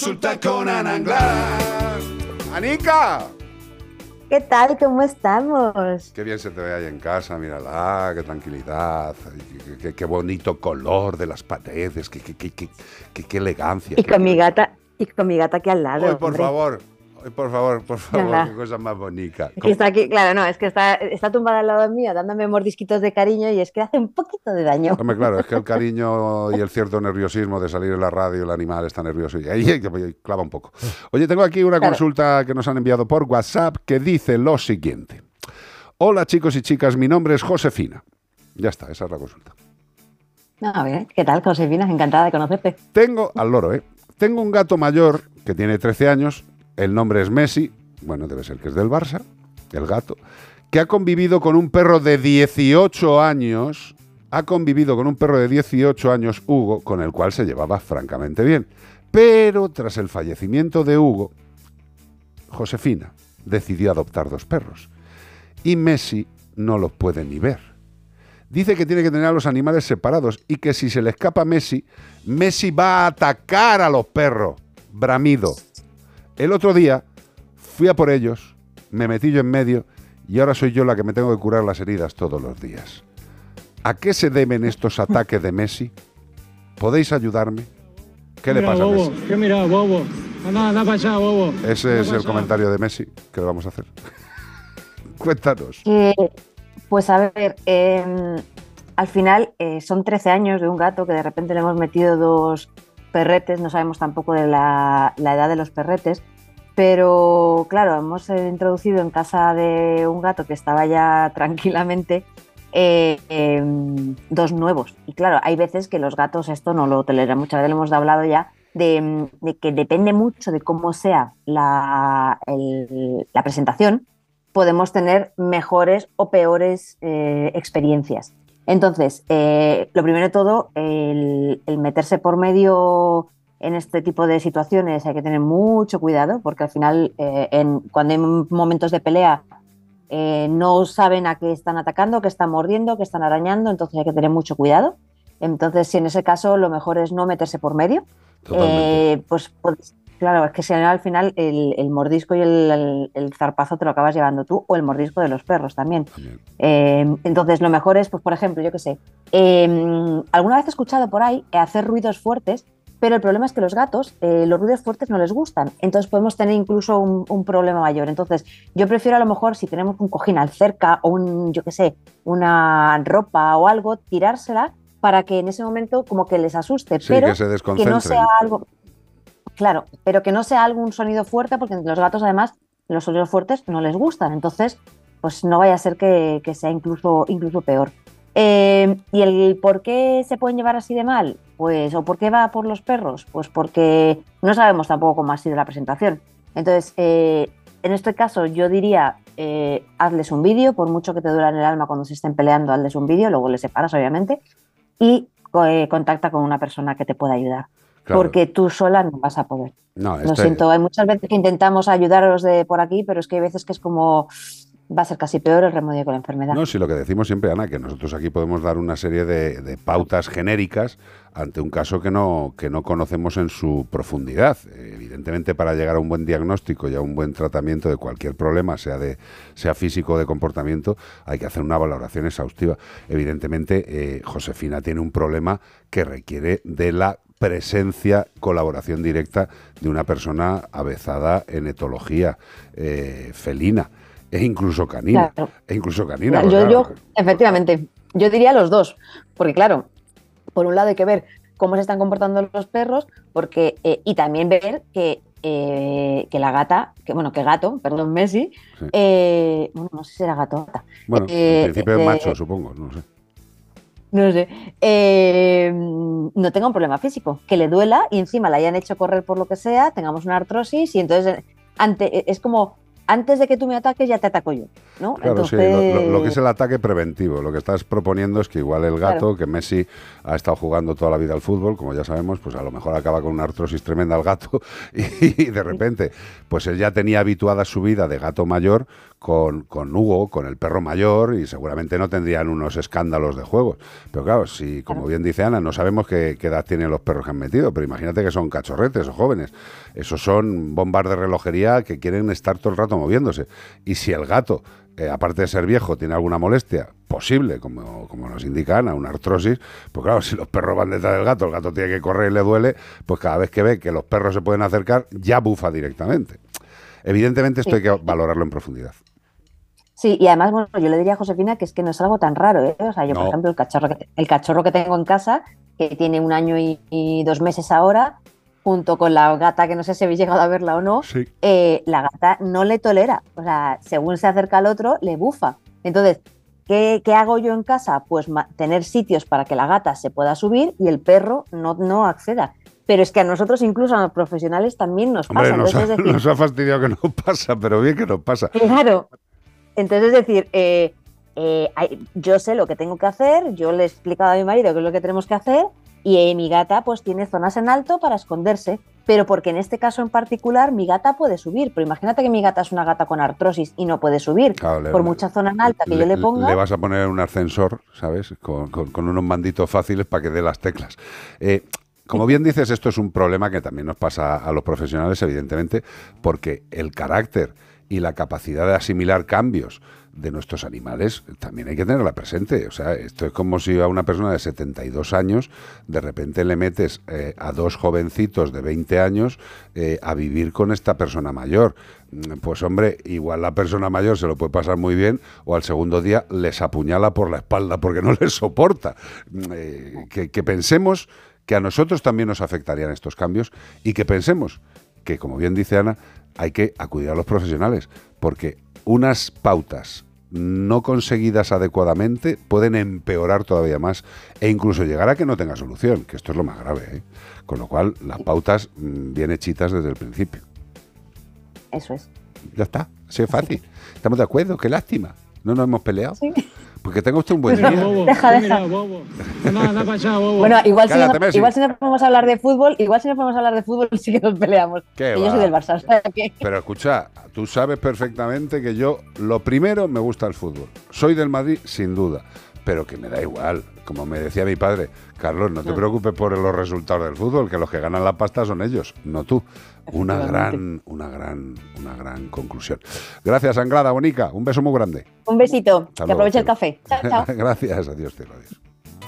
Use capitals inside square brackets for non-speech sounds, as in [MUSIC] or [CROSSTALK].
consulta con Ana Anglada. ¡Anica! ¿Qué tal? ¿Cómo estamos? Qué bien se te ve ahí en casa, mírala, qué tranquilidad, qué, qué- qué bonito color de las paredes, qué, qué, qué, qué- qué- qué elegancia. Y qué- con mi gata, y con mi gata aquí al lado. Ay, por hombre. favor, por favor, por favor, Nada. qué cosa más bonita. Está aquí, claro, no, es que está, está tumbada al lado mío dándome mordisquitos de cariño y es que hace un poquito de daño. Hombre, claro, es que el cariño y el cierto [LAUGHS] nerviosismo de salir en la radio, el animal está nervioso y ahí clava un poco. Oye, tengo aquí una Claro. consulta que nos han enviado por WhatsApp que dice lo siguiente. Hola chicos y chicas, mi nombre es Josefina. Ya está, esa es la consulta. A ver, ¿qué tal, Josefina? Encantada de conocerte. Tengo, al loro, ¿eh? Tengo un gato mayor que tiene 13 años, el nombre es Messi, bueno, debe ser que es del Barça, el gato, que ha convivido con un perro de 18 años, ha convivido con un perro de 18 años, Hugo, con el cual se llevaba francamente bien. Pero tras el fallecimiento de Hugo, Josefina decidió adoptar dos perros. Y Messi no los puede ni ver. Dice que tiene que tener a los animales separados y que si se le escapa a Messi, Messi va a atacar a los perros. Bramido. El otro día fui a por ellos, me metí yo en medio y ahora soy yo la que me tengo que curar las heridas todos los días. ¿A qué se deben estos ataques de Messi? ¿Podéis ayudarme? ¿Qué le pasa a Messi? ¿Qué mira, bobo? Anda, anda para allá, bobo. Ese Anda es el allá. comentario de Messi que le vamos a hacer. [LAUGHS] Cuéntanos. Eh, pues a ver, eh, al final eh, son 13 años de un gato que de repente le hemos metido dos perretes, no sabemos tampoco de la, edad de los perretes, pero claro, hemos eh, introducido en casa de un gato que estaba ya [LAUGHS] tranquilamente eh, em, dos nuevos. Y claro, hay veces que los gatos esto no lo toleran, muchas veces lo hemos hablado ya. De, mm, de que depende mucho de cómo sea la presentación, podemos tener mejores o peores eh, experiencias. Entonces, eh, lo primero de todo, el, el meterse por medio en este tipo de situaciones hay que tener mucho cuidado porque al final, eh, en- cuando hay momentos de pelea, eh, no saben a qué están atacando, qué están mordiendo, qué están arañando, entonces hay que tener mucho cuidado. Entonces, si en ese caso lo mejor es no meterse por medio, eh, pues, pues, claro, es que si no, al final el, el mordisco y el, el- el zarpazo te lo acabas llevando tú, o el mordisco de los perros también. También. Eh, entonces, lo mejor es, pues, por ejemplo, yo qué sé, eh, alguna vez he escuchado por ahí hacer ruidos fuertes, pero el problema es que los gatos, eh, los ruidos fuertes no les gustan, entonces podemos tener incluso un, un problema mayor. Entonces, yo prefiero a lo mejor si tenemos un cojín al cerca o un, yo qué sé, una ropa o algo, tirársela para que en ese momento como que les asuste, Sí, pero que se que no sea algo, claro, pero que no sea algún sonido fuerte, porque los gatos además los sonidos fuertes no les gustan, entonces pues no vaya a ser que, sea incluso, incluso peor. Eh, ¿Y el por qué se pueden llevar así de mal? Pues, ¿o por qué va por los perros? Pues porque no sabemos tampoco cómo ha sido la presentación. Entonces, eh, en este caso yo diría, eh, hazles un vídeo, por mucho que te duela en el alma cuando se estén peleando, hazles un vídeo, luego les separas obviamente, y eh, contacta con una persona que te pueda ayudar. Claro. Porque tú sola no vas a poder. No, Lo siento, hay muchas veces que intentamos ayudaros de por aquí, pero es que hay veces que es como va a ser casi peor el remedio con la enfermedad. No, sí, lo que decimos siempre, Ana, que nosotros aquí podemos dar una serie de, pautas genéricas ante un caso que no, que no conocemos en su profundidad. Evidentemente, para llegar a un buen diagnóstico y a un buen tratamiento de cualquier problema, sea, de, sea físico o de comportamiento, hay que hacer una valoración exhaustiva. Evidentemente, eh, Josefina tiene un problema que requiere de la presencia, colaboración directa de una persona avezada en etología eh, felina e incluso canina. Claro. E incluso canina. yo, yo, efectivamente, yo diría los dos, porque claro, por un lado hay que ver cómo se están comportando los perros, porque eh, y también ver que, eh, que la gata, que bueno, que gato, perdón, Messi, Sí. eh, bueno, no sé si era gato o gata, Bueno, en principio es macho, supongo, no sé. no sé, no tenga un problema físico, que le duela y encima la hayan hecho correr por lo que sea, tengamos una artrosis y entonces ante, es como antes de que tú me ataques ya te ataco yo, ¿no? Claro, sí, lo, lo- lo que es el ataque preventivo. Lo que estás proponiendo es que igual el gato, Claro. que Messi ha estado jugando toda la vida al fútbol, como ya sabemos, pues a lo mejor acaba con una artrosis tremenda al gato [LAUGHS] y, de repente, pues él ya tenía habituada su vida de gato mayor con, con Hugo, con el perro mayor y seguramente no tendrían unos escándalos de juegos. Pero claro, si, como bien dice Ana, no sabemos qué, qué edad tienen los perros que han metido, pero imagínate que son cachorretes o jóvenes. Esos son bombas de relojería que quieren estar todo el rato moviéndose. Y si el gato, eh, aparte de ser viejo, tiene alguna molestia posible, como, como nos indica Ana, una artrosis, pues claro, [LAUGHS] si los perros van detrás del gato, el gato tiene que correr y le duele, pues cada vez que ve que los perros se pueden acercar, ya bufa directamente. Evidentemente esto hay que valorarlo en profundidad. Sí, y además, bueno, yo le diría a Josefina que es que no es algo tan raro, ¿eh? O sea, yo, No. por ejemplo, el cachorro que, el cachorro que tengo en casa, que tiene un año y, y dos meses ahora, junto con la gata, que no sé si habéis llegado a verla o no, Sí. eh, la gata no le tolera. O sea, según se acerca al otro, le bufa. Entonces, ¿qué, qué hago yo en casa? Pues tener sitios para que la gata se pueda subir y el perro no, no acceda. Pero es que a nosotros, incluso a los profesionales, también nos Hombre, pasa. nos ha, Entonces, es decir, nos ha fastidiado que no [LAUGHS] pasa, pero bien que no pasa. Claro. Entonces, es decir, eh, eh, yo sé lo que tengo que hacer, yo le he explicado a mi marido qué es lo que tenemos que hacer y eh, mi gata pues tiene zonas en alto para esconderse, pero porque en este caso en particular mi gata puede subir, pero imagínate que mi gata es una gata con artrosis y no puede subir, Claro, le- por mucha zona en alta que yo le ponga. Le vas a poner un ascensor, ¿sabes? Con, con- con unos manditos fáciles para que dé las teclas. Eh, como bien dices, esto es un problema que también nos pasa a los profesionales, evidentemente, porque el carácter y la capacidad de asimilar cambios de nuestros animales también hay que tenerla presente. O sea, esto es como si a una persona de 72 años de repente le metes eh, a dos jovencitos de 20 años eh, a vivir con esta persona mayor. Mm, Pues hombre, igual la persona mayor se lo puede pasar muy bien o al segundo día les apuñala por la espalda porque no [LAUGHS] les soporta. Mm, eh, que, que pensemos que a nosotros también nos afectarían estos cambios y que pensemos que, como bien dice Ana, hay que acudir a los profesionales, porque unas pautas no conseguidas adecuadamente pueden empeorar todavía más e incluso llegar a que no tenga solución, que esto es lo más grave. ¿eh? Con lo cual, las pautas mm, bien hechitas desde el principio. Eso es. Ya está, así es fácil. Estamos de acuerdo, qué lástima. No nos hemos peleado. Sí. Porque tenga usted un buen Mira, día. bobo. Deja, Mira, deja. bobo. Anda, anda para allá, bobo. Bueno, igual si, Cállate, no, igual si nos podemos hablar de fútbol, igual si nos podemos hablar de fútbol [LAUGHS] sí que nos peleamos. ¿Qué Que yo soy del Barça, o sea que- Pero escucha, tú sabes perfectamente que yo, lo primero, me gusta el fútbol. Soy del Madrid, sin duda, pero que me da igual. Como me decía mi padre, Carlos, no te Mm. preocupes por los resultados del fútbol, que los que ganan la pasta son ellos, no tú. Una gran, una gran, una gran conclusión. Gracias, Anglada Bonica. Un beso muy grande. Un besito, Hasta que luego, aproveche el café. [LAUGHS] Chao, chao. Gracias, adiós, cielo, adiós.